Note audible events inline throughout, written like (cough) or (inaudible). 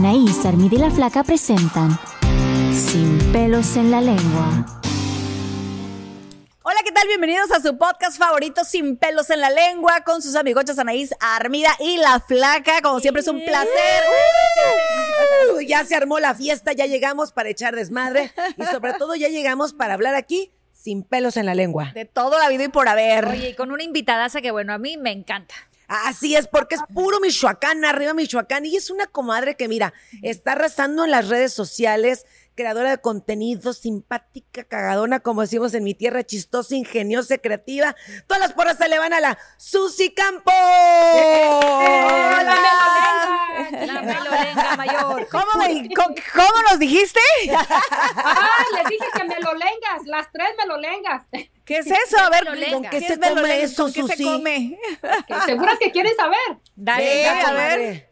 Anaís, Armida y la Flaca presentan Sin pelos en la lengua. Hola, ¿qué tal? Bienvenidos a su podcast favorito Sin pelos en la lengua con sus amigochas Anaís, Armida y La Flaca. Como siempre es un placer. Uh, ya se armó la fiesta, ya llegamos para echar desmadre y sobre todo ya llegamos para hablar aquí sin pelos en la lengua. De todo la vida y por haber. Oye, y con una invitadaza que, bueno, a mí me encanta. Así es, porque es puro Michoacán, arriba Michoacán. Y es una comadre que, mira, está arrasando en las redes sociales, creadora de contenido, simpática, cagadona, como decimos en mi tierra, chistosa, ingeniosa, creativa. Todas las porras se le van a la Susi Campo. ¡Hola! La melolenga mayor. ¿Cómo, me- cómo nos dijiste? Ah, les dije que melolengas, las tres melolengas. ¿Qué es eso? A ver, Melolenga. ¿con qué ¿Qué se come eso, ¿Con qué se Susi? come? ¿Seguras que quieren saber? Dale, Sí, dale. a ver.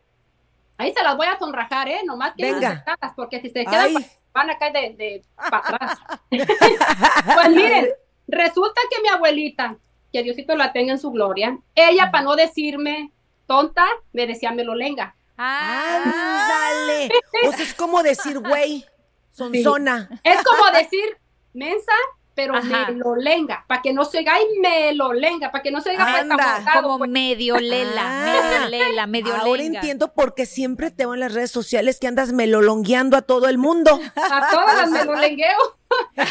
Ahí se las voy a sonrajar, ¿eh? Nomás que Venga. porque si se quedan, Ay. Pues, van a caer de, de para atrás. (laughs) pues miren, resulta que mi abuelita, que Diosito la tenga en su gloria, ella, para no decirme tonta, me decía melolenga. Ándale. (laughs) Sea, es como decir, güey, sonzona. Es como decir mensa, pero Ajá. melolenga, para que no se oiga, ay, melolenga, para que no se oiga pues, Anda, abogado, como pues. medio lela, Ah. medio lela, medio Ahora lenga. entiendo por qué siempre te veo en las redes sociales que andas melolongueando a todo el mundo. A todas las (laughs) melolengueo.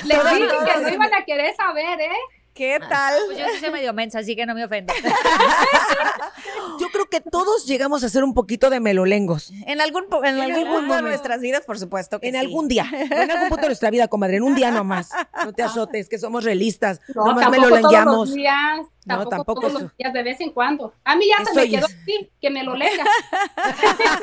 Les dije que no iban a querer saber, ¿eh? ¿Qué tal? Pues yo sí soy medio mensa, así que no me ofendo. (laughs) Yo creo que todos llegamos a ser un poquito de melolengos. En algún, en algún punto de nuestras vidas, por supuesto que En sí. algún día. No en algún punto de nuestra vida, comadre. En un día nomás. No te (laughs) azotes, que somos realistas. No, nomás tampoco todos melolengueamos. los días. No, Tampoco, tampoco todos eso. los días, de vez en cuando. A mí ya Eso se me quedó es- así, que me lo (laughs) lea. (laughs)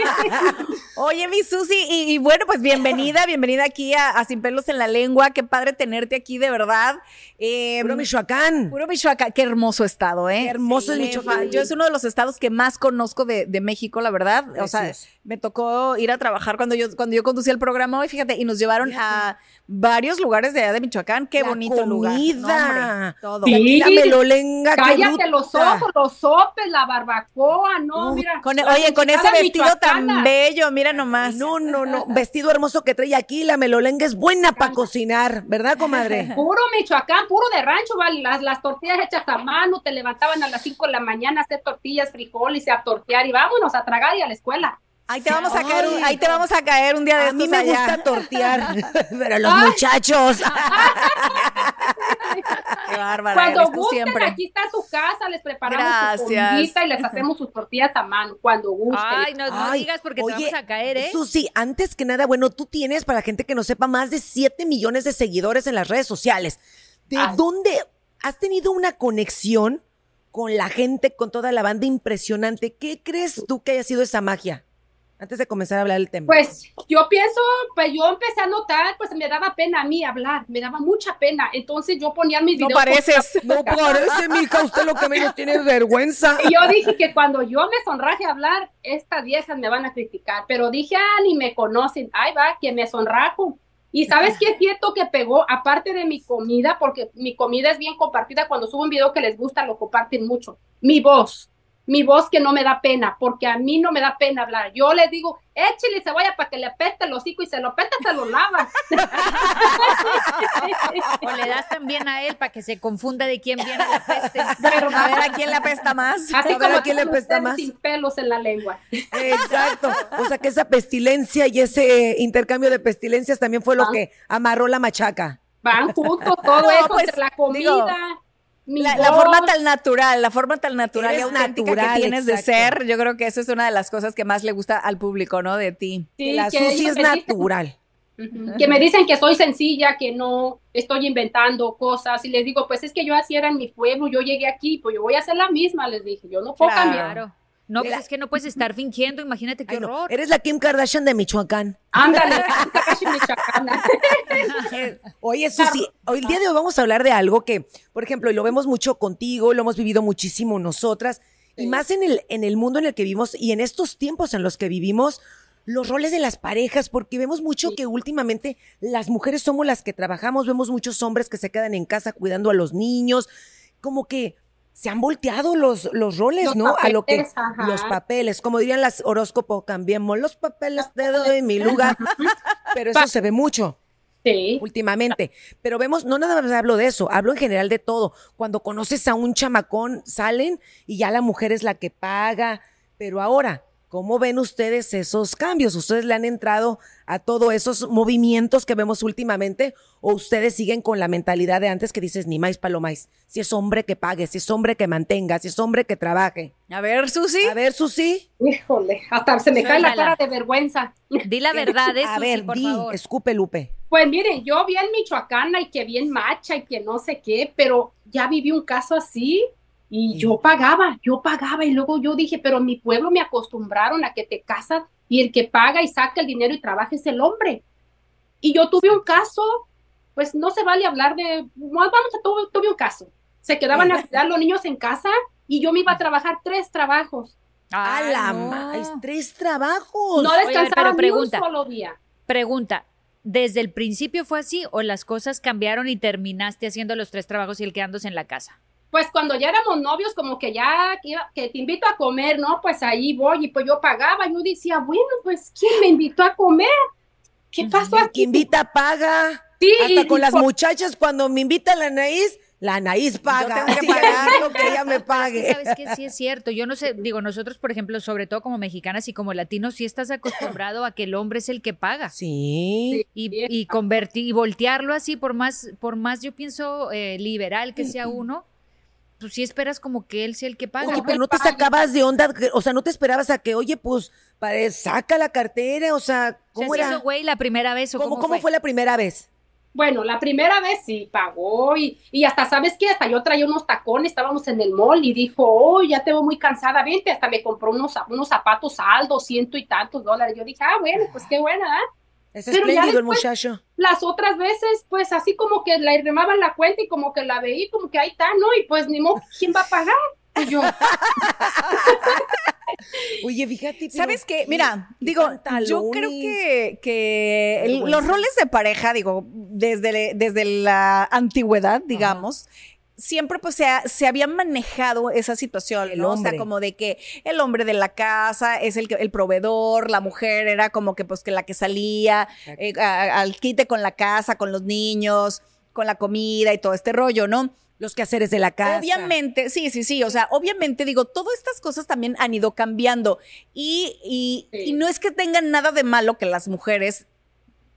Oye, mi Susi, y, y bueno, pues bienvenida, bienvenida aquí a, a Sin Pelos en la Lengua. Qué padre tenerte aquí, de verdad. Eh, Puro Michoacán. Puro Michoacán, qué hermoso estado, ¿eh? Qué hermoso es Me Michoacán. Yo es uno de los estados que más conozco de, de México, la verdad. O sea, me tocó ir a trabajar cuando yo, cuando yo conducía el programa hoy, fíjate, y nos llevaron a varios lugares de allá de Michoacán. Qué La bonito lugar. comida. No, hombre, todo. Y aquí la Sí. melolenga. Cállate los ojos, los sopes, la barbacoa, no, Uh, mira. Con- la oye, con ese vestido tan bello, mira nomás. No, no, no. Vestido hermoso que trae aquí. La melolenga es buena para cocinar, ¿verdad, comadre? (laughs) Puro Michoacán, puro de rancho, ¿vale? las, las tortillas hechas a mano, te levantaban a las 5 de la mañana a hacer tortillas, frijoles y a tortear y vámonos a tragar y a la escuela. Ahí te vamos a caer, Ay. ahí te vamos a caer un día de A mí estos me allá. gusta tortear, (laughs) pero los muchachos. (laughs) Qué bárbara, Cuando gusten, siempre. aquí está su casa, les preparamos su Gracias. comidita y les (laughs) hacemos sus tortillas a mano, cuando gusten. Ay, no, no Ay, digas porque oye, te vamos a caer, ¿eh? Susi, antes que nada, bueno, tú tienes, para la gente que no sepa, más de 7 millones de seguidores en las redes sociales. ¿De dónde has tenido una conexión con la gente, con toda la banda impresionante? ¿Qué crees tú que haya sido esa magia? Antes de comenzar a hablar del tema. Pues yo pienso, pues yo empecé a notar, pues me daba pena a mí hablar, me daba mucha pena. Entonces yo ponía mis No videos. pareces. no parece, mija, usted lo que menos (laughs) tiene es vergüenza. Y yo dije que cuando yo me sonraje a hablar, estas viejas me van a criticar. Pero dije, ah, ni me conocen. Ahí va, que me sonrajo. Y sabes qué es cierto que pegó, aparte de mi comida, porque mi comida es bien compartida. Cuando subo un video que les gusta, lo comparten mucho. Mi voz. Mi voz que no me da pena, porque a mí no me da pena hablar. Yo le digo, échale cebolla para que le peste el hocico y se lo peta, se lo lava. O le das también a él para que se confunda de quién viene la peste. Pero a ver a quién le apesta más. Así A ver, como ¿a quién le apesta más? sin pelos en la lengua. Exacto. O sea que esa pestilencia y ese eh, intercambio de pestilencias también fue lo Ah. que amarró la machaca. Van juntos, todo No, eso, pues, entre la comida, digo, La, forma tan natural, la forma tan natural y auténtica natural, que tienes de ser, yo creo que eso es una de las cosas que más le gusta al público, ¿no? De ti. Sí, la que Susi es dicen- natural. Que me dicen que soy sencilla, que no estoy inventando cosas y les digo, pues es que yo así era en mi pueblo, yo llegué aquí, pues yo voy a hacer la misma, les dije, yo no puedo Claro. cambiar. No, pues es que no puedes estar fingiendo, imagínate qué Ay, no, horror. Eres la Kim Kardashian de Michoacán. Ándale, (laughs) Takashi Michoacana. (laughs) Oye, Susi, hoy el día de hoy vamos a hablar de algo que, por ejemplo, y lo vemos mucho contigo, lo hemos vivido muchísimo nosotras, y más en el, en el mundo en el que vivimos y en estos tiempos en los que vivimos, los roles de las parejas, porque vemos mucho Sí. que últimamente las mujeres somos las que trabajamos, vemos muchos hombres que se quedan en casa cuidando a los niños, como que se han volteado los, los roles, Los ¿no? a lo que papeles, ajá. los papeles, como dirían las horóscopo, cambiemos los papeles, te doy mi lugar. (laughs) Pero eso se ve mucho Sí, últimamente. Pero vemos, no nada más hablo de eso, hablo en general de todo. Cuando conoces a un chamacón, salen y ya la mujer es la que paga. Pero ahora, ¿cómo ven ustedes esos cambios? ¿Ustedes le han entrado a todos esos movimientos que vemos últimamente? ¿O ustedes siguen con la mentalidad de antes que dices, ni más palomais? Si es hombre que pague, si es hombre que mantenga, si es hombre que trabaje. A ver, Susi. A ver, Susi. híjole, hasta se me cae la cara de vergüenza. Di la verdad, eso (laughs) a ver, por di, favor. escupe Lupe. Pues miren, yo bien michoacana y que bien macha y que no sé qué, pero ya viví un caso así y yo pagaba, yo pagaba y luego yo dije, pero en mi pueblo me acostumbraron a que te casas y el que paga y saca el dinero y trabaja es el hombre. Y yo tuve un caso, pues no se vale hablar de, vamos a tuve, tuve un caso. Se quedaban a (laughs) cuidar los niños en casa y yo me iba a trabajar tres trabajos. A Ay, la no. más, tres trabajos. No Oye, a ver, descansaba ni un pregunta. solo día. Pregunta, ¿desde el principio fue así o las cosas cambiaron y terminaste haciendo los tres trabajos y el quedándose en la casa? Pues cuando ya éramos novios, como que ya, que, iba- que te invito a comer, ¿no? Pues ahí voy y pues yo pagaba, yo decía, bueno, pues ¿quién me invitó a comer? ¿Qué pasó El que aquí? invita paga. Sí, Hasta y- con y las por- muchachas, cuando me invita la Anaís, la Anaís paga. tengo que pagar. (laughs) lo que ella me pague. sabes que sí es cierto. Yo no sé, digo, nosotros, por ejemplo, sobre todo como mexicanas y como latinos, sí estás acostumbrado a que el hombre es el que paga. Sí. Y, Sí, y convertir y voltearlo así, por más, por más yo pienso eh, liberal que sea uno, pues sí esperas como que él sea el que paga. Oye, pero no te sacabas de onda, o sea, no te esperabas a que, oye, pues, pare- saca la cartera, o sea, O sea, ¿cómo ¿se era? hizo güey la primera vez o ¿Cómo, cómo, cómo fue la primera vez? Bueno, la primera vez sí pagó y, y hasta, ¿sabes qué? Hasta yo traía unos tacones, estábamos en el mall y dijo, oh, ya te veo muy cansada, vente, hasta me compró unos, unos zapatos saldos, ciento y tantos dólares. Yo dije, ah, bueno, pues qué buena, ¿ah? Es Pero ya espléndido el muchacho. Las otras veces, pues así como que la remaban la cuenta y como que la veí, como que ahí está, ¿no? Y pues ni modo, ¿quién va a pagar? Y yo, (laughs) Oye, fíjate. pero ¿Sabes qué? Mira, qué digo, yo creo que, que el- los roles de pareja, digo, desde, desde la antigüedad, digamos, siempre pues se, ha- se había manejado esa situación, El ¿no? O hombre. sea, como de que el hombre de la casa es el, el proveedor, la mujer era como que pues que la que salía eh, a- al quite con la casa, con los niños, con la comida y todo este rollo, ¿no? Los quehaceres de la casa. Obviamente, sí, sí, sí. O sea, obviamente digo, todas estas cosas también han ido cambiando. Y, y, Sí. y no es que tengan nada de malo que las mujeres.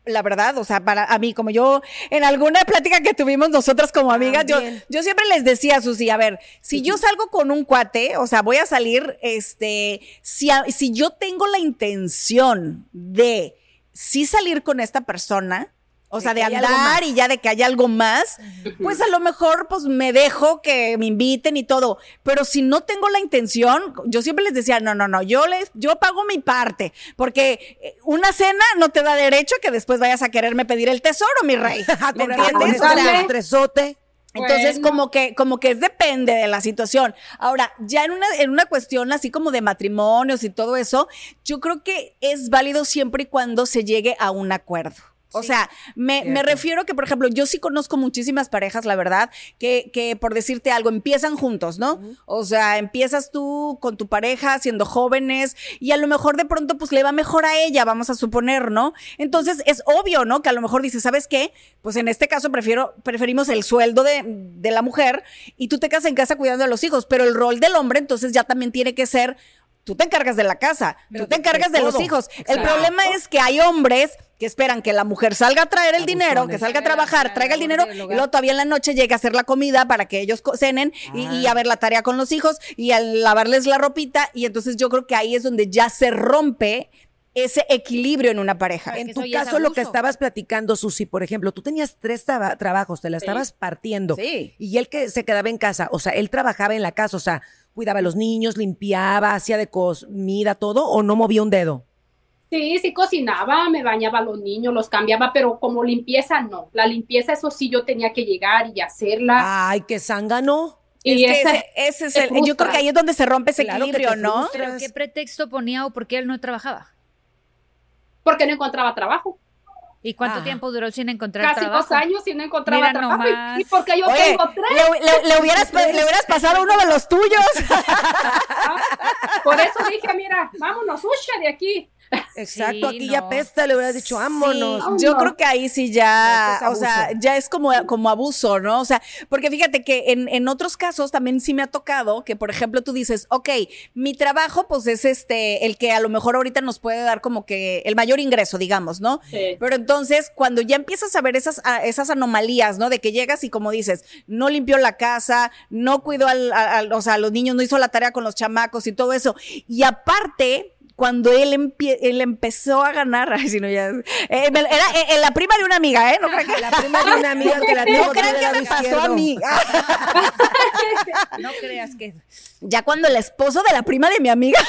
La verdad, o sea, para a mí, como yo, en alguna plática que tuvimos nosotras como amigas, yo, yo siempre les decía a Susi, a ver, si yo (laughs) salgo con un cuate, o sea, voy a salir, este, si, a- si yo tengo la intención de sí salir con esta persona, o De sea, de hay andar y ya de que haya algo más, pues a lo mejor pues me dejo que me inviten y todo, pero si no tengo la intención, yo siempre les decía, no, no, no, yo les yo pago mi parte, porque eh, una cena no te da derecho a que después vayas a quererme pedir el tesoro, mi rey. (laughs) ¿Me entiendes? ese O sea, estresote. entonces, Bueno. como que, como que es depende de la situación. Ahora, ya en una, en una cuestión así como de matrimonios y todo eso, yo creo que es válido siempre y cuando se llegue a un acuerdo. O sea, me, me refiero que, por ejemplo, yo sí conozco muchísimas parejas, la verdad, que, que por decirte algo, empiezan juntos, ¿no? O sea, empiezas tú con tu pareja siendo jóvenes y a lo mejor de pronto pues le va mejor a ella, vamos a suponer, ¿no? Entonces es obvio, ¿no? Que a lo mejor dices, ¿sabes qué? Pues en este caso prefiero, preferimos el sueldo de, de la mujer y tú te quedas en casa cuidando a los hijos, pero el rol del hombre entonces ya también tiene que ser tú te encargas de la casa, tú te encargas de, los hijos. El problema es que hay hombres que esperan que la mujer salga a traer el dinero, que salga a trabajar, traiga el dinero, y luego todavía en la noche llegue a hacer la comida para que ellos cenen y, y a ver la tarea con los hijos y a lavarles la ropita. Y entonces yo creo que ahí es donde ya se rompe ese equilibrio en una pareja. En tu caso, lo que estabas platicando, Susi, por ejemplo, tú tenías tres traba- trabajos, te la estabas partiendo. Sí. Y él que se quedaba en casa, o sea, él trabajaba en la casa, o sea, cuidaba a los niños, limpiaba, hacía de comida, todo, o no movía un dedo. Sí, sí cocinaba, me bañaba a los niños, los cambiaba, pero como limpieza no. La limpieza, eso sí, yo tenía que llegar y hacerla. Ay, qué zángano. y Es que esa- ese, ese es el, yo creo que ahí es donde se rompe ese Claro que equilibrio, ¿no? ¿Pero qué pretexto ponía o por qué él no trabajaba? porque no encontraba trabajo. ¿Y cuánto Ah. tiempo duró sin encontrar Casi trabajo? dos años y no encontraba Mira trabajo. nomás. Y, porque yo Oye, tengo tres. le, le- le hubieras, le hubieras pasado uno de los tuyos. (laughs) Por eso dije, mira, vámonos, hucha de aquí. Exacto, Sí, aquí ya pesta, le hubieras dicho, vámonos. Sí, yo No. creo que ahí sí ya, No, o sea, ya es como, como abuso, ¿no? O sea, porque fíjate que en, en otros casos también sí me ha tocado que, por ejemplo, tú dices, ok, mi trabajo pues es este, el que a lo mejor ahorita nos puede dar como que el mayor ingreso, digamos, ¿no? Sí. Pero entonces, cuando ya empiezas a ver esas, a- esas anomalías, ¿no? De que llegas y como dices, no limpió la casa, no cuidó al, a- al- o sea, a los niños, no hizo la tarea con los chamacos y todo eso. Y aparte, cuando él, empezó a ganar, (laughs) ay, si no ya, eh, era eh, eh, la prima de una amiga, ¿eh? No crean que, La prima de una amiga (laughs) que la tengo no crean que pasó a mí. No creas que... (laughs) Ya cuando el esposo de la prima de mi amiga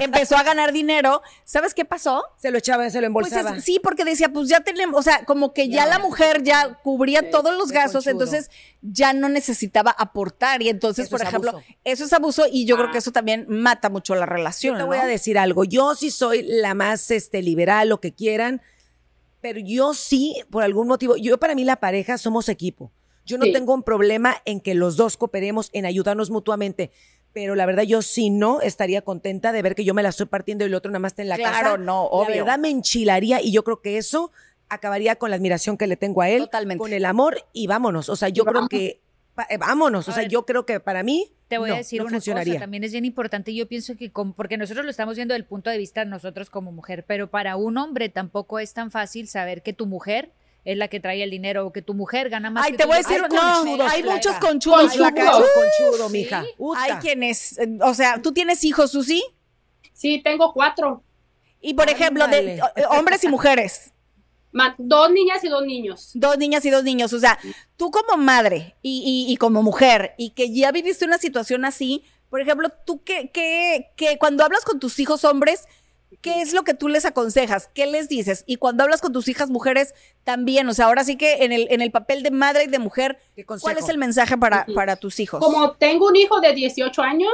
empezó a ganar dinero, ¿sabes qué pasó? Se lo echaba, se lo Pues embolsaba. es- sí, porque decía, pues ya tenemos, o sea, como que ya, la mujer ya cubría todos los gastos, conchudo. entonces ya no necesitaba aportar. Y entonces, Eso por ejemplo, abuso. eso es abuso y yo creo que eso también mata mucho la relación. Yo te ¿no? voy a decir algo. Yo sí soy la más este, liberal, lo que quieran, pero yo sí, por algún motivo, yo para mí la pareja somos equipo. Yo no Sí. tengo un problema en que los dos cooperemos en ayudarnos mutuamente. Pero la verdad, yo sí no estaría contenta de ver que yo me la estoy partiendo y el otro nada más está en la casa. Claro, no, La obvio. verdad me enchilaría y yo creo que eso acabaría con la admiración que le tengo a él. Totalmente. Con el amor y vámonos. O sea, yo creo que. Eh, vámonos. O sea, ver, yo creo que para mí. Te voy no, a decir no una funcionaría. cosa, también es bien importante. Yo pienso que, como- porque nosotros lo estamos viendo del punto de vista nosotros como mujer, pero para un hombre tampoco es tan fácil saber que tu mujer es la que trae el dinero o que tu mujer gana más. Ay, que te tú. voy a decir, Hay no, conchudos, hay muchos conchudos, flaca. Conchudo, Uh, conchudo, mija. Hay quienes, o sea, ¿tú tienes hijos, Susi? Sí, tengo cuatro. Y por ejemplo, de hombres y mujeres. Ma- dos niñas y dos niños. Dos niñas y dos niños. O sea, tú como madre y, y- y como mujer y que ya viviste una situación así, por ejemplo, tú que, que, que cuando hablas con tus hijos hombres, ¿qué es lo que tú les aconsejas? ¿Qué les dices? Y cuando hablas con tus hijas mujeres, también, o sea, ahora sí que en el, en el papel de madre y de mujer, ¿Qué ¿cuál es el mensaje para, para tus hijos? Como tengo un hijo de 18 años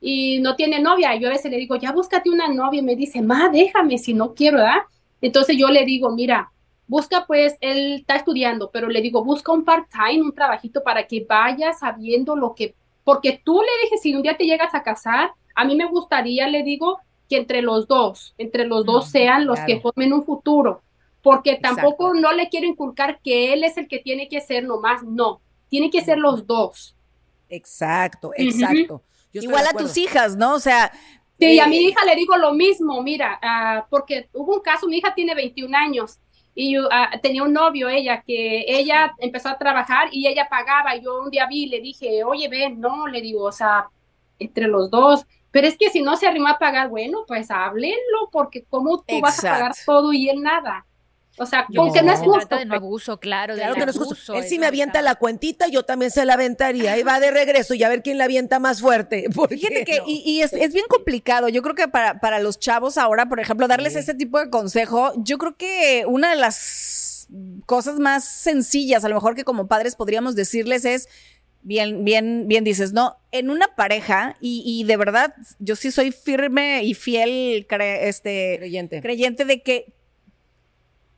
y no tiene novia, yo a veces le digo, ya búscate una novia, y me dice, ma, déjame si no quiero, ¿verdad? Entonces yo le digo, mira, busca pues, él está estudiando, pero le digo, busca un part-time, un trabajito para que vayas sabiendo lo que, porque tú le dije, si un día te llegas a casar, a mí me gustaría, le digo, que entre los dos, entre los dos Mm, sean los claro. que formen un futuro, porque Exacto. tampoco no le quiero inculcar que él es el que tiene que ser nomás, no, tiene que ser los dos. Exacto, exacto. Igual a tus hijas, ¿no? O sea, Sí, a eh, mi hija le digo lo mismo, mira, ah, porque hubo un caso, mi hija tiene 21 años y ah, tenía un novio ella, que ella empezó a trabajar y ella pagaba, y yo un día vi y le dije, oye, ven, no, le digo, o sea, entre los dos, pero es que si no se arrimó a pagar, bueno, pues háblenlo, porque cómo tú vas a pagar todo y él nada. O sea, Yo como que pienso no es se justo. trata de no abuso, claro. Claro que no es justo. abuso, Él sí me avienta la cuentita, yo también se la aventaría. Ahí va de regreso y a ver quién la avienta más fuerte. (laughs) porque Fíjate que, no. y, y es, es bien complicado. Yo creo que para, para los chavos ahora, por ejemplo, darles ese tipo de consejo, yo creo que una de las cosas más sencillas, a lo mejor que como padres podríamos decirles es, bien, bien, bien dices, ¿no? En una pareja, y, y de verdad, yo sí soy firme y fiel, cre- este, Creyente. creyente de que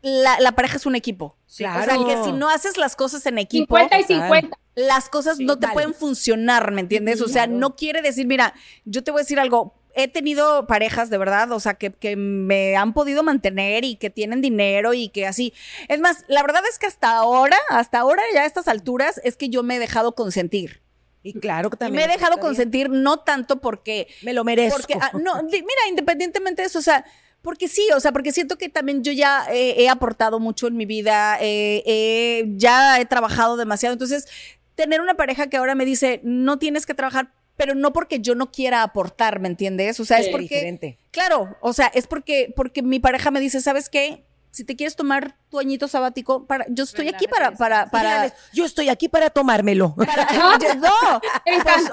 la, la pareja es un equipo. Claro. O sea, que si no haces las cosas en equipo, 50 y 50. las cosas no te vale. pueden funcionar, ¿me entiendes? O sea, no quiere decir, mira, yo te voy a decir algo. He tenido parejas de verdad, o sea, que, que me han podido mantener y que tienen dinero y que así. Es más, la verdad es que hasta ahora, hasta ahora, ya a estas alturas, es que yo me he dejado consentir. Y claro que Y también. me he dejado bien. consentir no tanto porque Me lo merezco. porque, ah, no, mira, independientemente de eso, o sea, porque sí, o sea, porque siento que también yo ya eh, he aportado mucho en mi vida, eh, eh, ya he trabajado demasiado. Entonces, tener una pareja que ahora me dice, no tienes que trabajar, pero no porque yo no quiera aportar, ¿me entiendes? O sea, es porque. diferente. Claro, o sea, es porque, porque mi pareja me dice, ¿sabes qué? Si te quieres tomar tu añito sabático, para, yo estoy aquí para, para, para, yo estoy aquí para tomármelo. (laughs) para- (laughs) yo- no, pues,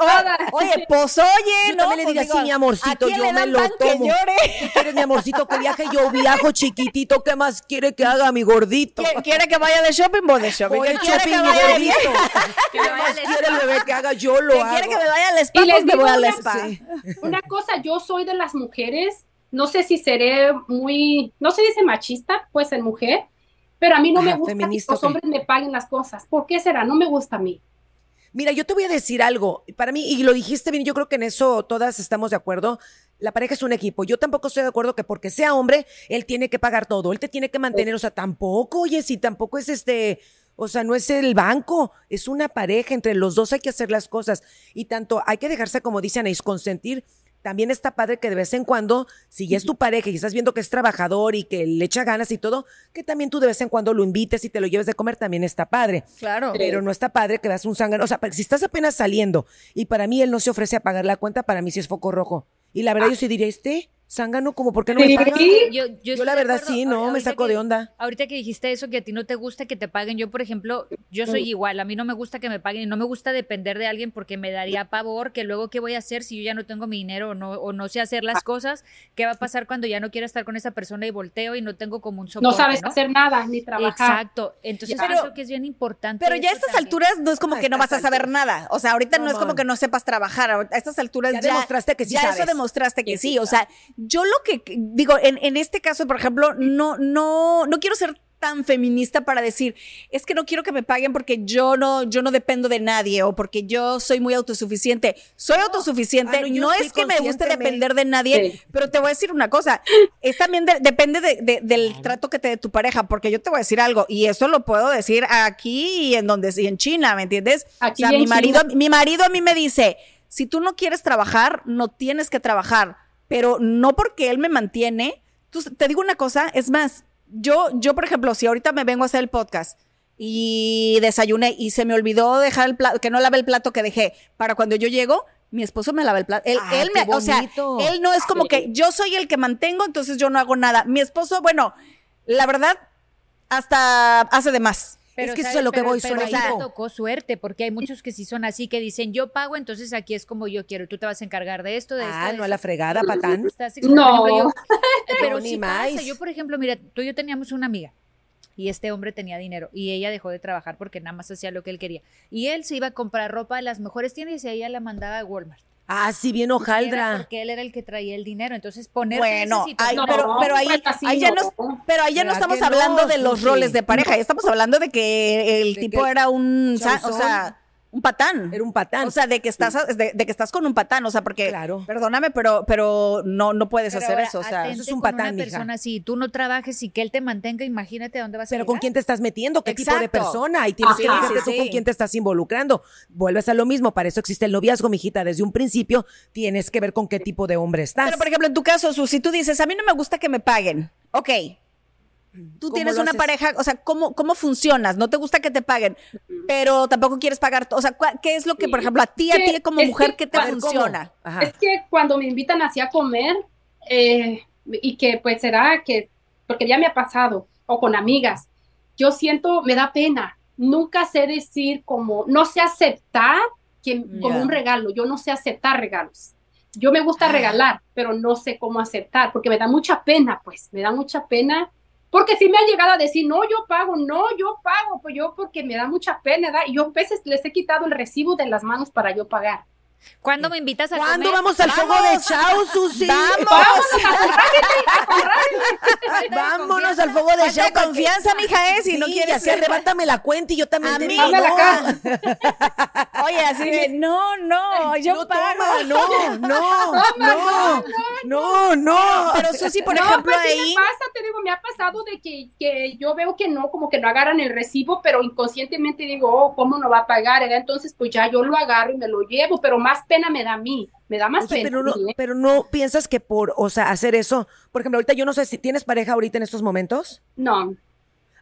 oye, pues oye, Yo ¿no? también le Pues, diga, digo, sí, mi amorcito, ¿a quién yo le me lo que tomo. (laughs) ¿Qué quieres, mi amorcito, que viaje? Yo viajo chiquitito. ¿Qué más quiere que haga mi gordito? ¿Qui- ¿Quiere que vaya de shopping? Voy de shopping. Voy ¿Qué de quiere shopping, que mi gordito. ¿Qué más quiere el bebé que haga? Yo lo ¿Qué hago. quiere que me vaya al spa? Y les Pues voy al spa. Sí. Una cosa, yo soy de las mujeres, no sé si seré muy, no se dice machista, pues en mujer, pero a mí no me gusta feminista, que los hombres me paguen las cosas. ¿Por qué será? No me gusta a mí. Mira, yo te voy a decir algo. Para mí, y lo dijiste bien, yo creo que en eso todas estamos de acuerdo. La pareja es un equipo. Yo tampoco estoy de acuerdo que porque sea hombre, él tiene que pagar todo, él te tiene que mantener. O sea, tampoco, oye, si tampoco es este, o sea, no es el banco, es una pareja. Entre los dos hay que hacer las cosas. Y tanto hay que dejarse, como dicen, Anaís, consentir. También está padre que de vez en cuando, si ya es tu pareja y estás viendo que es trabajador y que le echa ganas y todo, que también tú de vez en cuando lo invites y te lo lleves de comer, también está padre. Claro. Pero no está padre que veas un zángano. O sea, si estás apenas saliendo y para mí él no se ofrece a pagar la cuenta, para mí sí es foco rojo. Y la verdad, yo sí diría, este zángano, como, ¿por qué no me Sí. paga? Yo, Yo, la verdad acuerdo. sí, no, me saco que- de onda. Ahorita que dijiste eso, que a ti no te gusta que te paguen, yo, por ejemplo, yo soy igual, a mí no me gusta que me paguen y no me gusta depender de alguien porque me daría pavor que luego qué voy a hacer si yo ya no tengo mi dinero o no, o no sé hacer las cosas, qué va a pasar cuando ya no quiero estar con esa persona y volteo y no tengo como un soporte, No sabes hacer nada ni trabajar. Exacto, entonces Ya. pienso que es bien importante. Pero ya a estas también. alturas no es como A que no vas a saber nada. O sea, ahorita no es como que no sepas trabajar. A estas alturas Ya ya, demostraste que sí ya sabes. eso demostraste que Que sí. sí O sea, yo lo que digo, en, en este caso, por ejemplo, no, no, no quiero ser tan feminista para decir, es que no quiero que me paguen porque yo no, yo no dependo de nadie o porque yo soy muy autosuficiente. Soy autosuficiente, Ah, no, es que me guste depender de nadie, Sí. pero te voy a decir una cosa, es también de- depende de- de- del trato que te dé tu pareja, porque yo te voy a decir algo, y eso lo puedo decir aquí y en donde y en China, ¿me entiendes? Aquí o sea, mi marido, China. mi marido a mí me dice, si tú no quieres trabajar, no tienes que trabajar, pero no porque él me mantiene. Tú, te digo una cosa, es más, yo, yo, por ejemplo, si ahorita me vengo a hacer el podcast y desayuné y se me olvidó dejar el plato, que no lave el plato que dejé para cuando yo llego, mi esposo me lava el plato. Él, Ah, él me, o sea, él no es como que yo soy el que mantengo, entonces yo no hago nada. Mi esposo, bueno, la verdad, hasta hace de más. Es que eso es lo que Pero- voy, pero son ahí tocó suerte, porque hay muchos que sí son así, que dicen, yo pago, entonces aquí es como yo quiero, tú te vas a encargar de esto, de esto. Ah, de no a esto". la fregada, patán. (laughs) Estás- No. ejemplo, yo- (laughs) pero No, ni sí más. pasa. Yo, por ejemplo, mira, tú y yo teníamos una amiga y este hombre tenía dinero y ella dejó de trabajar porque nada más hacía lo que él quería. Y él se iba a comprar ropa de las mejores tiendas y ella la mandaba a Walmart. Ah, sí, bien Era hojaldra. porque él era el que traía el dinero. Entonces, poner Bueno, ay, No, pero, pero ahí, ahí ya no. pero ahí ya no ¿Verdad estamos que no, hablando de los Susi? roles de pareja, ya estamos hablando de que el De tipo que era un, o sea, un patán. Era un patán. O sea, de que estás, de, de que estás con un patán, o sea, porque, Claro. perdóname, pero, pero no, no puedes Pero hacer ahora, eso, o sea. eso es un con patán, Una mija. persona así, tú no trabajes y que él te mantenga, imagínate dónde vas a Pero con quién te estás metiendo, qué tipo de persona, y tienes que fijarte tú Sí, con sí. quién te estás involucrando. Vuelves a lo mismo, para eso existe el noviazgo, mijita. Desde un principio tienes que ver con qué tipo de hombre estás. Pero, por ejemplo, en tu caso, Susi, tú dices, a mí no me gusta que me paguen. Ok. Tú ¿Cómo tienes una haces? pareja, o sea, ¿cómo, ¿cómo funcionas? No te gusta que te paguen, pero tampoco quieres pagar. O sea, ¿cuál- ¿qué es lo que, por ejemplo, a ti, a ti como mujer, que qué te funciona? Ajá. Es que cuando me invitan así a comer, eh, y que pues será que, porque ya me ha pasado, o con amigas, yo siento, me da pena. Nunca sé decir como, no sé aceptar que, como Ya. un regalo, yo no sé aceptar regalos. Yo me gusta Ah. regalar, pero no sé cómo aceptar, porque me da mucha pena, pues, me da mucha pena. Porque si me han llegado a decir, no, yo pago, no, yo pago, pues yo porque me da mucha pena, ¿verdad? Y yo a veces les he quitado el recibo de las manos para yo pagar. ¿Cuándo me invitas a ¿Cuándo comer? vamos al fuego de Chao, Susi? ¡Vamos! (laughs) Vámonos al fuego de Chao. confianza, mija, ¿eh? Si Sí, no quieres ya sé, arrebátame la cuenta y yo también te digo. (laughs) Oye, así de, no, no, yo no, toma, (laughs) no, no, no, no, no. Pero Susi, por no, ejemplo, pues sí ahí... me pasa, te digo, me ha pasado de que, que yo veo que no, como que no agarran el recibo, pero inconscientemente digo, oh, ¿cómo no va a pagar? Entonces, pues ya yo lo agarro y me lo llevo, pero más pena me da a mí, me da más pena. pero no, a mí, ¿eh? pero no piensas que por, o sea, hacer eso, por ejemplo, ahorita yo no sé si tienes pareja ahorita en estos momentos. No,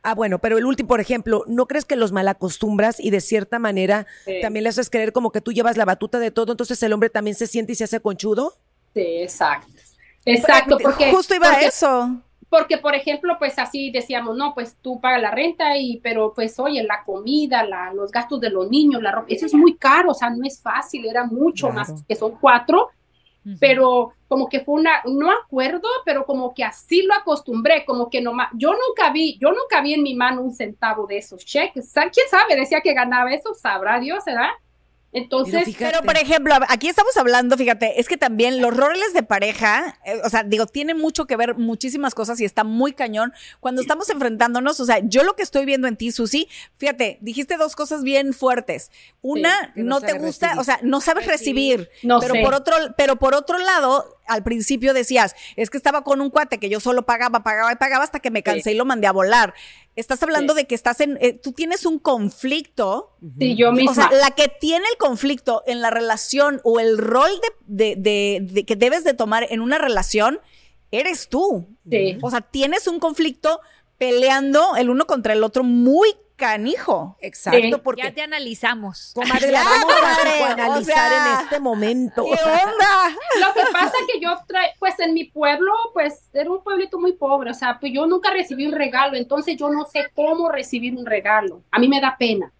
Ah, bueno, pero el último, por ejemplo, ¿no crees que los malacostumbras y de cierta manera Sí. también le haces creer como que tú llevas la batuta de todo, entonces el hombre también se siente y se hace conchudo? sí, exacto. Exacto, porque... Justo iba a eso. Porque, por ejemplo, pues así decíamos, no, pues tú pagas la renta y, pero pues oye, la comida, la, los gastos de los niños, la ropa, eso es muy caro, o sea, no es fácil, era mucho Claro. más, que son cuatro, pero como que fue una, no acuerdo, pero como que así lo acostumbré, como que nomás, yo nunca vi, yo nunca vi en mi mano un centavo de esos cheques, ¿quién sabe? Decía que ganaba eso, sabrá Dios, ¿verdad? Entonces. Pero, por ejemplo, aquí estamos hablando, fíjate, es que también los roles de pareja, eh, o sea, digo, tienen mucho que ver muchísimas cosas y está muy cañón. Cuando estamos enfrentándonos, o sea, yo lo que estoy viendo en ti, Susi, fíjate, dijiste dos cosas bien fuertes. Una, no no, te gusta, recibir. o sea, no sabes recibir. No pero sé. por otro, pero por otro lado, al principio decías, es que estaba con un cuate que yo solo pagaba, pagaba y pagaba hasta que me cansé y lo mandé a volar. Estás hablando Sí. de que estás en, eh, tú tienes un conflicto sí, yo misma. o sea, la que tiene el conflicto en la relación o el rol de, de- de- de que debes de tomar en una relación, eres tú. Sí. O sea, tienes un conflicto peleando el uno contra el otro muy canijo. Exacto, Sí. porque Ya te analizamos. comadre, la Ya, vamos a o sea, en este momento. ¿Qué onda? Lo que pasa que yo, tra- pues en mi pueblo, pues era un pueblito muy pobre, o sea, pues yo nunca recibí un regalo, entonces yo no sé cómo recibir un regalo. A mí me da pena.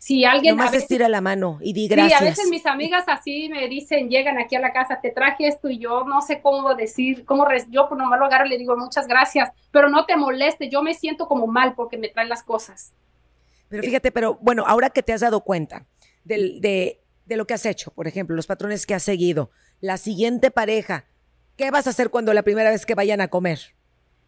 Si alguien, a Nomás veces, estira la mano y di sí, gracias. a veces mis amigas así me dicen, llegan aquí a la casa, te traje esto y yo no sé cómo decir, cómo re- yo por nomás lo agarro y le digo muchas gracias, pero no te moleste, yo me siento como mal porque me traen las cosas. Pero fíjate, pero bueno, ahora que te has dado cuenta del- de, de lo que has hecho, por ejemplo, los patrones que has seguido, la siguiente pareja, ¿qué vas a hacer cuando la primera vez que vayan a comer?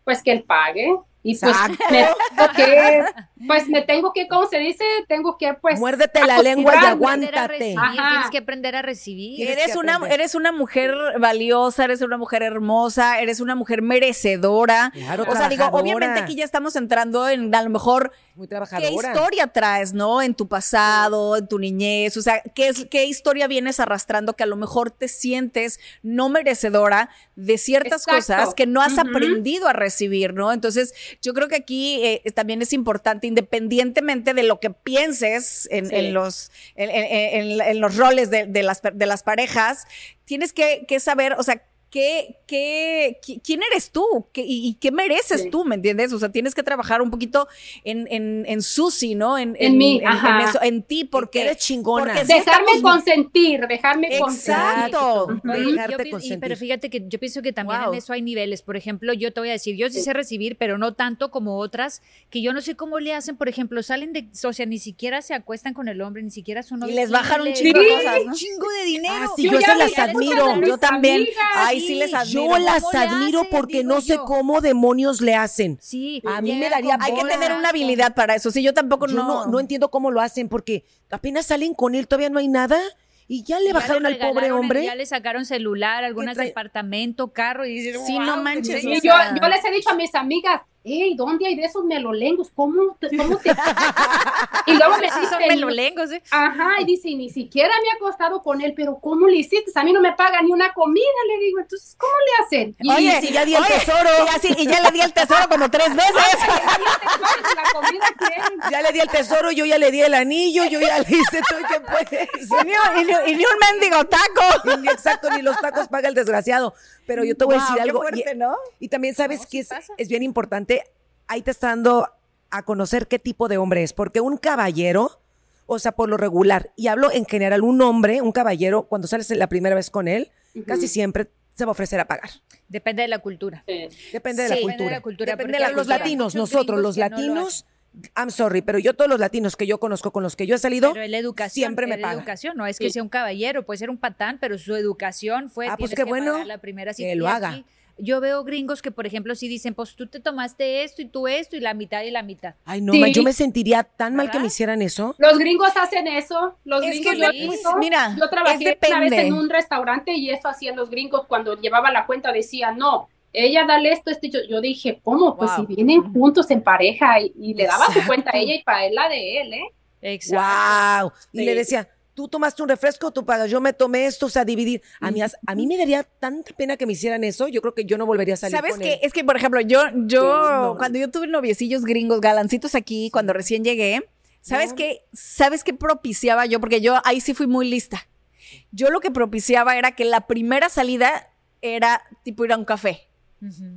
Pues que él pague. Y pues Exacto. me, tengo que, pues me tengo que, ¿cómo se dice? Tengo que, pues. Muérdete la lengua y aguántate. Tienes que aprender a recibir. Eres una, eres una mujer valiosa, eres una mujer hermosa, eres una mujer merecedora. Claro, o sea, digo, obviamente aquí ya estamos entrando en a lo mejor Muy ¿Qué historia traes, no? En tu pasado, en tu niñez, o sea, ¿qué, es, ¿qué historia vienes arrastrando que a lo mejor te sientes no merecedora de ciertas Exacto. cosas que no has aprendido a recibir, ¿no? Entonces, yo creo que aquí eh, también es importante, independientemente de lo que pienses en, Sí. en los, en, en- en- en los roles de, de las, de las parejas, tienes que, que saber, o sea, ¿Qué, qué, qui- ¿Quién eres tú? ¿Qué- y, y qué mereces Sí. tú? ¿Me entiendes? O sea, tienes que trabajar un poquito en, en, en Susi, ¿no? En, En mí, en, ajá. en eso, en ti, porque eres chingona. porque Dejarme estamos- consentir, dejarme Exacto. consentir. Yo Dejarte y- consentir. pero fíjate que yo pienso que también Wow. en eso hay niveles. Por ejemplo, yo te voy a decir, yo sí sé recibir, pero no tanto como otras, que yo no sé cómo le hacen, por ejemplo, salen de, o sea, ni siquiera se acuestan con el hombre, ni siquiera son Y les bajan un chingo de cosas, un ¿no? chingo de dinero. Ah, sí, Yo yo, ya se las admiro. Yo también. amigas, Ay, sí. sí les admiro. Yo las ¿Cómo le admiro hacen? porque no sé yo. cómo demonios le hacen. Sí, A mí me daría Hay que tener una habilidad para eso. Sí, yo tampoco Yo no. no, no entiendo cómo lo hacen porque apenas salen con él, todavía no hay nada y ya le Ya bajaron al pobre hombre. Ya le sacaron celular, algunas departamento, carro y dicen, Sí, no "Wow, manches, sí". o Y sea- yo, yo les he dicho a mis amigas, hey, ¿dónde hay de esos melolengos? ¿Cómo te, cómo te... (laughs) y luego me Sí, son melolengos, ¿eh? ajá, y dice, y ni siquiera me he acostado con él, pero ¿cómo le hiciste? A mí no me paga ni una comida, le digo, entonces, ¿cómo le hacen? Y Oye, si ya di el oye, tesoro. Y, así- y ya le di el tesoro como tres veces. la comida quién? Ya le di el tesoro, yo ya le di el anillo, yo ya le hice todo que puedes. y, ni, y ni- y ni un mendigo taco. Ni- Exacto, ni los tacos paga el desgraciado. Pero yo te voy a decir qué algo. fuerte, y, ¿no? y también sabes No, que sí es, es bien importante, ahí te está dando a conocer qué tipo de hombre es, porque un caballero, o sea, por lo regular, y hablo en general, un hombre, un caballero, cuando sales la primera vez con él, casi siempre se va a ofrecer a pagar. Depende de la cultura. Sí. Depende de Sí, la depende cultura. de la cultura, Depende de hay los latinos, nosotros, los que no lo latinos, I'm sorry, pero yo todos los latinos que yo conozco, con los que yo he salido, Pero es la educación. siempre me pagan. educación. No es que Sí. sea un caballero, puede ser un patán, pero su educación fue. Ah, pues qué que bueno pagar la primera cita. que lo haga. aquí Yo veo gringos que, por ejemplo, sí dicen, pues tú te tomaste esto y tú esto y la mitad y la mitad. Ay, no, Sí. yo me sentiría tan mal que me hicieran eso. Los gringos hacen eso. Los Es gringos que pues, visto. mira, yo trabajé es una vez en un restaurante y eso hacían los gringos cuando llevaba la cuenta decían no. Ella dale esto, esto. y Yo, yo dije, ¿cómo? Pues Wow. si vienen juntos en pareja y, y le daba su cuenta a ella y para él la de él, ¿eh? Exacto. Wow. Y Sí. le decía, tú tomaste un refresco, tú pagas, yo me tomé esto, o sea, dividir. A mí, a mí me daría tanta pena que me hicieran eso, yo creo que yo no volvería a salir ¿Sabes con qué? él. Es que, por ejemplo, yo, yo, No. cuando yo tuve noviecillos gringos, galancitos aquí, cuando recién llegué, ¿sabes No. qué? ¿Sabes qué propiciaba yo? Porque yo ahí sí fui muy lista. Yo lo que propiciaba era que la primera salida era tipo ir a un café.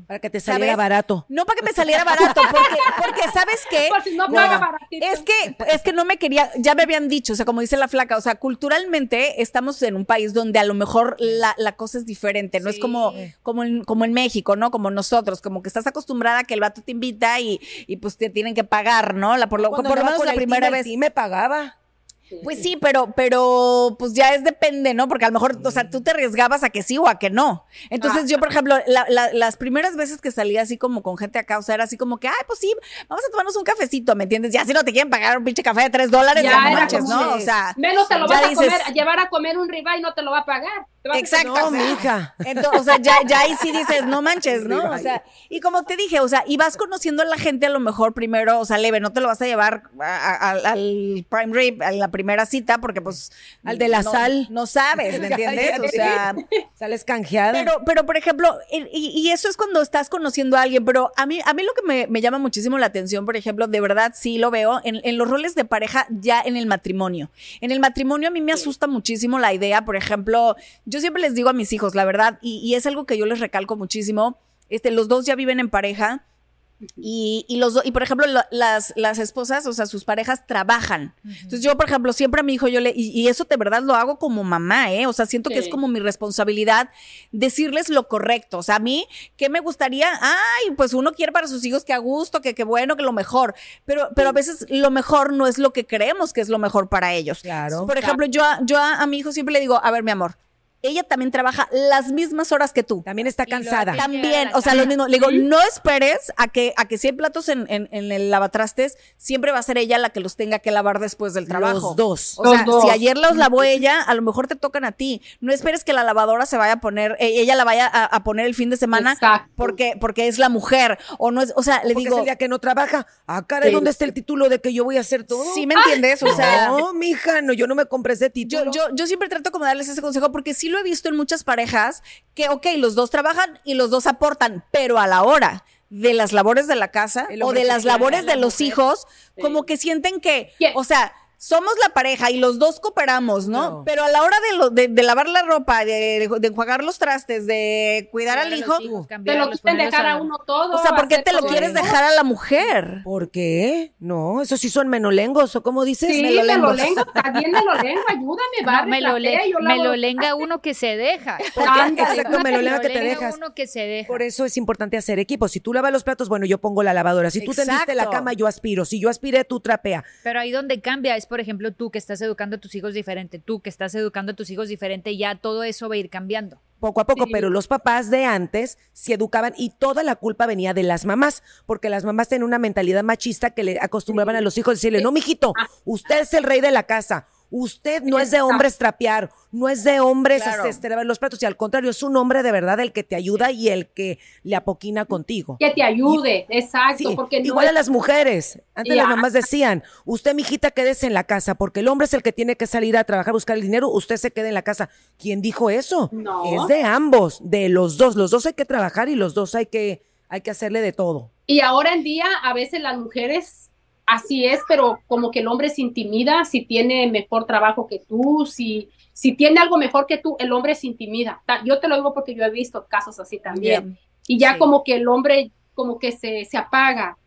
Para que te saliera ¿Sabes? barato. No para que me saliera barato, porque, porque ¿sabes qué? (laughs) Por si no No. paga baratito. Es que, es que no me quería, ya me habían dicho, o sea, como dice la flaca, o sea, culturalmente estamos en un país donde a lo mejor la, la cosa es diferente, no es como, como, en, como en México, ¿no? Como nosotros, como que estás acostumbrada a que el vato te invita y, y pues te tienen que pagar, ¿no? La, por lo, por lo menos la primera vez. Sí me pagaba. Pues sí, pero, pero, pues ya es depende, ¿no? Porque a lo mejor, o sea, tú te arriesgabas a que sí o a que no. Entonces, Ah. yo, por ejemplo, la- la- las primeras veces que salía así como con gente acá, o sea, era así como que, ay, pues sí, vamos a tomarnos un cafecito, ¿me entiendes? Ya si no te quieren pagar un pinche café de tres dólares, Ya no manches, ¿no? O sea, Menos te lo vas a dices- comer, a llevar a comer un ribeye y no te lo va a pagar. Exacto. No, o sea, mija. (laughs) Entonces, o sea, ya, ya ahí sí dices, no manches, ¿no? O sea, y como te dije, o sea, y vas conociendo a la gente a lo mejor primero, o sea, leve, no te lo vas a llevar a- a- al- al prime rib, a la primera cita, porque pues... Al de la no- sal. No sabes, ¿me (laughs) entiendes? O sea... Sales canjeada. Pero, pero por ejemplo, y, y eso es cuando estás conociendo a alguien, pero a mí, a mí lo que me, me llama muchísimo la atención, por ejemplo, de verdad sí lo veo en, en los roles de pareja ya en el matrimonio. En el matrimonio a mí me asusta muchísimo la idea, por ejemplo, yo siempre les digo a mis hijos, la verdad, y, y es algo que yo les recalco muchísimo, este, los dos ya viven en pareja. Y, y los do- y por ejemplo, la- las, las esposas, o sea, sus parejas trabajan. Entonces, yo, por ejemplo, siempre a mi hijo yo le, y, y eso de verdad lo hago como mamá, ¿eh? O sea, siento que es como mi responsabilidad decirles lo correcto. O sea, a mí, ¿qué me gustaría? Ay, pues uno quiere para sus hijos que a gusto, que, que bueno, que lo mejor. Pero, pero a veces lo mejor no es lo que creemos que es lo mejor para ellos. Claro. Por ejemplo, yo, yo a, a mi hijo siempre le digo, a ver, mi amor, ella también trabaja las mismas horas que tú. También está cansada. También, o sea, lo mismo. Le digo, no esperes a que, a que si hay platos en, en, en el lavatrastes, siempre va a ser ella la que los tenga que lavar después del trabajo. Los dos. O sea, Los dos. si ayer los lavó ella, a lo mejor te tocan a ti. No esperes que la lavadora se vaya a poner, eh, ella la vaya a, a poner el fin de semana Exacto. porque, porque es la mujer. O no es, o sea, le Porque es digo, el día que no trabaja. Ah, caray. ¿dónde está el título de que yo voy a hacer todo? ¿sí me entiendes? O sea, no, mija, no, yo no me compré ese Yo, título. yo, yo siempre trato como darles ese consejo porque sí lo he visto en muchas parejas que, ok, los dos trabajan y los dos aportan, pero a la hora de las labores de la casa o de las labores la de los mujer. hijos, Sí. como que sienten que, o sea, somos la pareja y los dos cooperamos, ¿no? No. Pero a la hora de, lo- de, de lavar la ropa, de, de enjuagar los trastes, de cuidar al Cuidar hijo, hijos, Te lo quieren dejar a- a uno todo. o sea, ¿por qué te lo todo quieres eso. dejar a la mujer? ¿Por qué? No, esos sí son menolengos, ¿o cómo dices? Sí, me Melolengos. (laughs) lo lengo, también me lo lengo, ayúdame, No, barre, me lo, trapea, le- yo me lavo lo los lenga uno que se deja. (laughs) Ándale. Exacto, me lo lenga que te dejas. uno que se deja. Por eso es importante hacer equipo. Si tú lavas los platos, bueno, yo pongo la lavadora. Si tú tendiste la Exacto. cama, yo aspiro. Si yo aspiré, tú trapea. Pero ahí donde cambia es, por ejemplo, tú que estás educando a tus hijos diferente, tú que estás educando a tus hijos diferente, ya todo eso va a ir cambiando. Poco a poco, Sí. pero los papás de antes se educaban y toda la culpa venía de las mamás, porque las mamás tenían una mentalidad machista que le acostumbraban a los hijos a decirle, no, mijito, usted es el rey de la casa. Usted no es de hombres trapear, no es de hombres Claro. este, los platos, y al contrario, es un hombre de verdad el que te ayuda y el que le apoquina contigo. Que te ayude, exacto, Sí, porque no igual es- a las mujeres. Antes las mamás decían, usted, mijita, quédese en la casa, porque el hombre es el que tiene que salir a trabajar, buscar el dinero, usted se quede en la casa. ¿Quién dijo eso? No. Es de ambos, de los dos. Los dos hay que trabajar y los dos hay que, hay que hacerle de todo. Y ahora en día, a veces las mujeres, así es, pero como que el hombre se intimida si tiene mejor trabajo que tú, si, si tiene algo mejor que tú, el hombre se intimida. Yo te lo digo porque yo he visto casos así también. Y ya Sí. como que el hombre como que se, se apaga.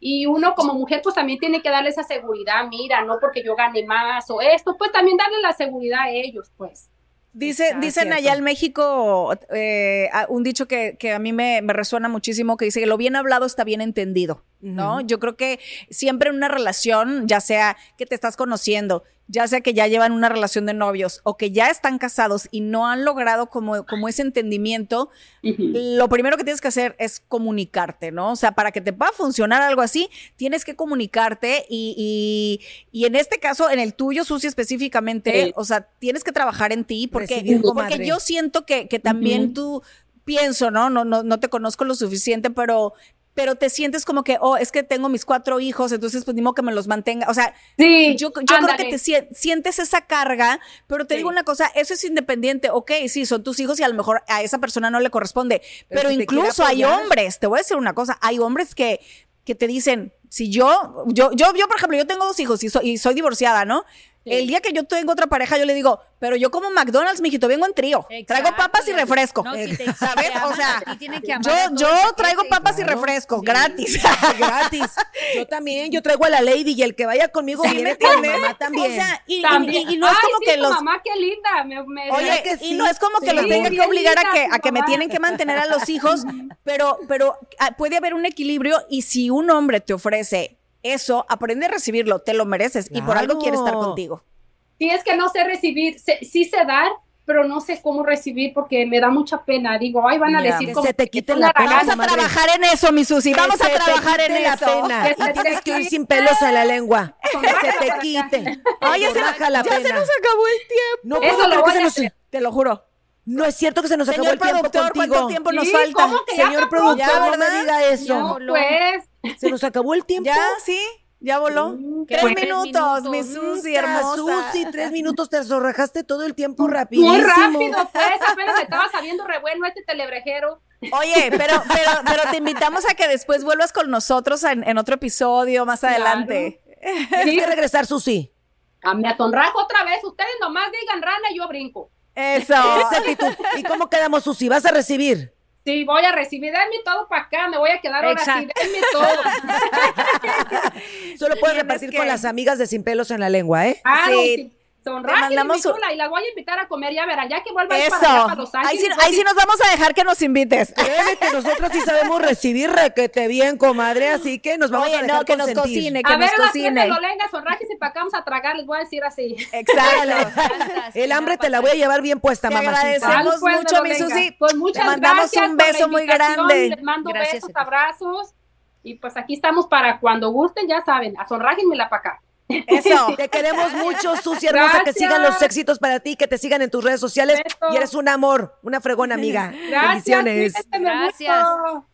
Y uno como mujer pues también tiene que darle esa seguridad, mira, no porque yo gane más o esto, pues también darle la seguridad a ellos, pues. Dice, Exacto. dicen allá en México eh, un dicho que, que a mí me, me resuena muchísimo, que dice que lo bien hablado está bien entendido, ¿no? Yo creo que siempre en una relación, ya sea que te estás conociendo, ya sea que ya llevan una relación de novios o que ya están casados y no han logrado como, como ese entendimiento, lo primero que tienes que hacer es comunicarte, ¿no? O sea, para que te pueda funcionar algo así, tienes que comunicarte y, y- y en este caso, en el tuyo, Susi, específicamente, Sí. o sea, tienes que trabajar en ti porque, porque yo siento que, que también tú, pienso, ¿no? No, no, no te conozco lo suficiente, pero... Pero te sientes como que, oh, es que tengo mis cuatro hijos, entonces pues ni modo que me los mantenga. O sea, Sí, yo, yo creo que te sien- sientes esa carga, pero te Sí. digo una cosa, eso es independiente. Ok, sí, son tus hijos y a lo mejor a esa persona no le corresponde. Pero si incluso hay hombres, te voy a decir una cosa, hay hombres que, que te dicen, si yo, yo, yo, yo, por ejemplo, yo tengo dos hijos y soy, y soy divorciada, ¿no? El día que yo tengo otra pareja, yo le digo, pero yo como McDonald's, mijito, vengo en trío. Traigo papas y refresco. no, si te- ¿Sabes? te O sea, que yo, traigo papas y refresco, Sí. gratis. (laughs) Gratis. Yo también, yo traigo a la lady y el que vaya conmigo ¿Sí viene me con mamá también. O sea, y, y- También. y- y no es Ay, como sí, que los... mamá, qué linda. Me, me- Oye, ¿Verdad que y no es como que Sí, los tenga que obligar a que, a que me tienen que mantener a los hijos, pero, pero ah, puede haber un equilibrio y si un hombre te ofrece eso, aprende a recibirlo, te lo mereces y por algo quiere estar Claro. contigo. Sí, es que no sé recibir, sé- sí sé dar, pero no sé cómo recibir porque me da mucha pena. Digo, ay, van a Ya. decir Que como se te quite la pena. Vamos a comadre. trabajar en eso, mi Susi, Que vamos a se trabajar en la eso. pena. Que se Y tienes que ir sin pelos en la lengua. Que se te quite. Oye, se, Raja la ya se pena. nos acabó el tiempo. No Eso puedo lo voy se a nos... Te lo juro. No es cierto que se nos acabó Señor el tiempo contigo. ¿cuánto tiempo nos Sí, falta? ¿cómo que ya Señor acabó? productor, Ya, no me diga eso. No, pues. Se nos acabó el (laughs) tiempo. Ya, sí, ya voló. Mm, Tres pues, minutos, mi minutos. Susi, Puta, hermosa. Susi, tres minutos te zorrajaste todo el tiempo rapidísimo. Muy rápido, pues. Apenas me estaba sabiendo re bueno este telebrejero. Oye, pero, pero, pero te invitamos a que después vuelvas con nosotros en, en otro episodio más Claro. adelante. Tienes que regresar, Susi. Me atonrajo otra vez. Ustedes nomás digan rana y yo brinco. Eso. Esa actitud. ¿Y cómo quedamos, Susi? ¿Vas a recibir? Sí, voy a recibir. Denme todo para acá. Me voy a quedar ahora sí. Exacto. Denme todo. (laughs) Solo puedes repartir que- con las amigas de Sin Pelos en la Lengua, ¿eh? Ah, Sí. Sí. Sonrájenme, mandamos chula, y la voy a invitar a comer, ya verá, ya que vuelva a ir Eso. para allá, para Los Ahí Ángeles. sí, ahí sí nos vamos a dejar que nos invites. (laughs) Créeme que nosotros sí sabemos recibir requete bien, comadre, así que nos vamos Oye, a dejar no, que nos consentir. cocine, que a ver, nos a siete cocine. lo lengas, sonrájense para acá, vamos a tragar, les voy a decir así. Exacto. (laughs) El hambre te la voy a llevar bien puesta, Te mamacita. agradecemos. Pues, mucho, mi. Susi. Pues muchas Te mandamos gracias un beso muy grande. Les mando Gracias besos, a abrazos. Y pues aquí estamos para cuando gusten, ya saben, a sonrájenmela para acá. Eso. (laughs) Te queremos mucho, Susi hermosa, que sigan los éxitos para ti, que te sigan en tus redes sociales. Y eres un amor, una fregona amiga. Gracias, Bendiciones. Gracias.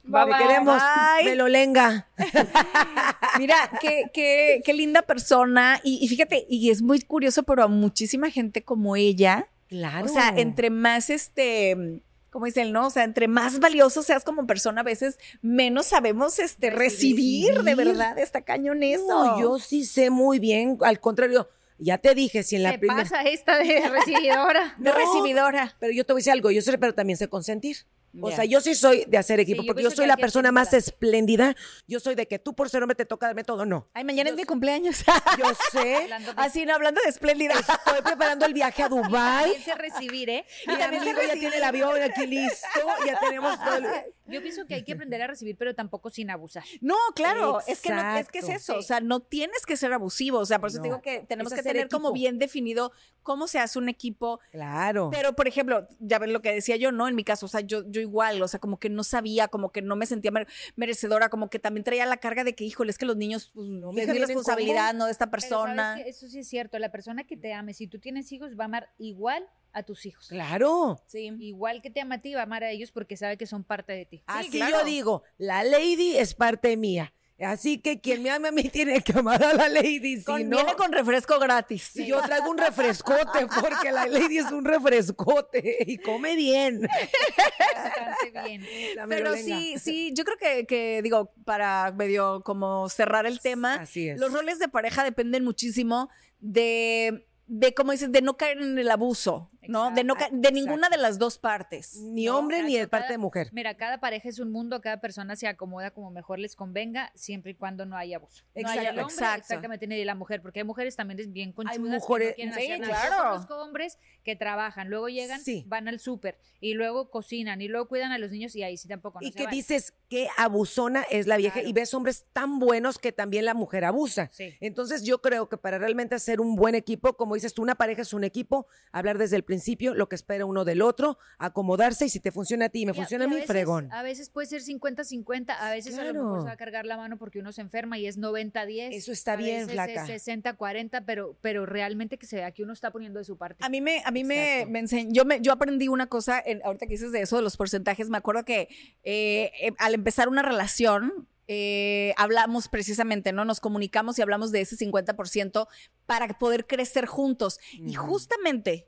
Bye, Te bye. queremos, Bye. Melolenga. (laughs) Mira, qué, qué, qué linda persona. Y, y fíjate, y es muy curioso, pero a muchísima gente como ella, Claro. o sea, entre más este. Como dicen, ¿no? O sea, entre más valioso seas como persona, a veces menos sabemos este recibir, de verdad, está cañón eso. No, yo sí sé muy bien, al contrario, ya te dije, si en la primera... pasa esta de (laughs) recibidora. de No. recibidora. Pero yo te voy a decir algo, yo sé, pero también sé consentir. O sea, yo sí soy de hacer equipo, Sí, yo porque yo soy la persona más espléndida. Yo soy de que tú por ser hombre te toca darme todo. No. Ay, mañana es mi cumpleaños. Yo sé. (laughs) De- Así, no, hablando de espléndida. Estoy preparando el viaje a Dubai. (laughs) También sé recibir, ¿eh? Y también se ya tiene el avión aquí listo. Ya tenemos todo. el- (laughs) Yo pienso que hay que aprender a recibir, pero tampoco sin abusar. No, claro, es que no, es que es eso, o sea, no tienes que ser abusivo, o sea, por eso te digo que tenemos es que tener como bien definido cómo se hace un equipo, Claro. pero por ejemplo, ya ven lo que decía yo, ¿no? En mi caso, o sea, yo, yo igual, o sea, como que no sabía, como que no me sentía mere- merecedora, como que también traía la carga de que, híjole, es que los niños, pues, No, es mi responsabilidad, no de esta Pero ¿sabes persona. Eso sí es cierto. La persona que te ame, si tú tienes hijos, va a amar igual a tus hijos. Claro. Sí. Igual que te ama a ti, va a amar a ellos porque sabe que son parte de ti. Así claro. yo digo, la lady es parte mía. Así que quien me ame a mí (laughs) tiene que amar a la lady. Si no, Viene con refresco gratis. si yo traigo un refrescote, (laughs) porque la lady es un refrescote y come bien. (laughs) Bastante bien. La Pero sí, sí, yo creo que, que, digo, para medio como cerrar el tema, Así es. los roles de pareja dependen muchísimo de, de como dices, de no caer en el abuso, ¿no? De, no ca- de ninguna de las dos partes. Ni No, hombre ni de exacto, parte cada- de mujer. Mira, cada pareja es un mundo, cada persona se acomoda como mejor les convenga, siempre y cuando no haya abuso. No haya el Exacto, hombre, exacto. exactamente, ni la mujer, porque hay mujeres también es bien conchudas que mujeres- no quieren sí, claro. Yo conozco hombres que trabajan, luego llegan, Sí. van al súper y luego cocinan y luego cuidan a los niños y ahí sí tampoco no y se que vale. dices que abusona es la vieja Claro. y ves hombres tan buenos que también la mujer abusa. Sí. Entonces yo creo que para realmente hacer un buen equipo, como dices tú, una pareja es un equipo, hablar desde el principio lo que espera uno del otro, acomodarse y si te funciona a ti y me Y funciona a y mí, veces- fregón. A veces puede ser 50-50, a veces a lo Claro. mejor se va a cargar la mano porque uno se enferma y es 90-10. Eso está a bien, veces flaca. Es 60-40, pero, pero realmente que se vea que uno está poniendo de su parte. A mí me, a mí me, Exacto. me enseñó, yo, me, yo aprendí una cosa, en- ahorita que dices de eso, de los porcentajes, me acuerdo que eh, eh, al empezar una relación, eh, hablamos precisamente, ¿no? Nos comunicamos y hablamos de ese 50% para poder crecer juntos. Y justamente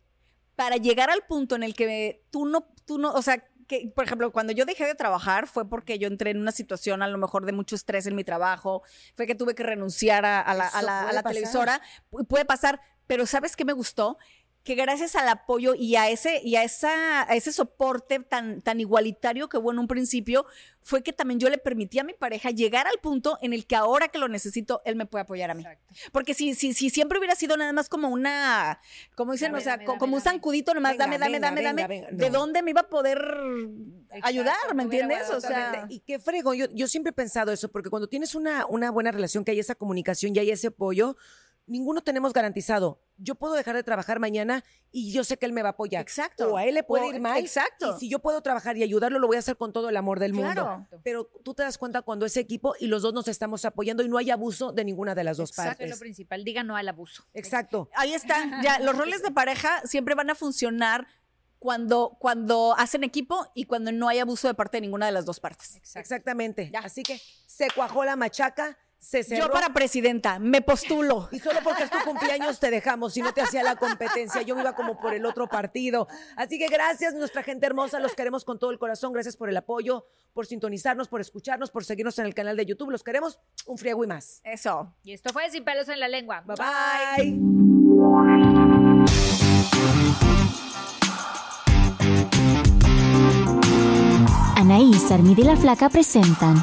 para llegar al punto en el que tú no, tú no, o sea, que, por ejemplo, cuando yo dejé de trabajar fue porque yo entré en una situación a lo mejor de mucho estrés en mi trabajo, fue que tuve que renunciar a, a la, a Eso la- a puede la pasar. televisora, pu- puede pasar, pero ¿sabes qué me gustó? Que gracias al apoyo y a ese, y a esa, a ese soporte tan, tan igualitario que hubo en un principio, fue que también yo le permití a mi pareja llegar al punto en el que ahora que lo necesito, él me puede apoyar a mí. Exacto. Porque si, si, si siempre hubiera sido nada más como una, como dicen, Dame, o sea, dame, co- dame, como un zancudito nomás, Venga, dame, dame, venga, dame, venga, dame. ¿de No. dónde me iba a poder ayudar? ¿Me entiendes? O sea, Y qué fregón, yo, yo siempre he pensado eso, porque cuando tienes una, una buena relación, que hay esa comunicación y hay ese apoyo, ninguno tenemos garantizado. Yo puedo dejar de trabajar mañana y yo sé que él me va a apoyar. Exacto. O a él le puede O- ir mal. exacto. Y si yo puedo trabajar y ayudarlo, lo voy a hacer con todo el amor del Claro. mundo. Pero tú te das cuenta cuando es equipo y los dos nos estamos apoyando y no hay abuso de ninguna de las dos Eso es lo partes. principal, diga no al abuso. Exacto. ahí está. Ya, los roles de pareja siempre van a funcionar cuando, cuando hacen equipo y cuando no hay abuso de parte de ninguna de las dos partes. Exactamente. Ya. Así que se cuajó la machaca, se cerró. Yo para presidenta, me postulo. Y solo porque es tu cumpleaños te dejamos, si no te hacía la competencia, yo me iba como por el otro partido. Así que gracias, nuestra gente hermosa, los queremos con todo el corazón, gracias por el apoyo, por sintonizarnos, por escucharnos, por seguirnos en el canal de YouTube, los queremos un friego y más. Eso. Y esto fue Sin pelos en la lengua. Bye bye. Anaís, Armida y la Flaca presentan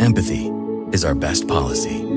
empathy is our best policy.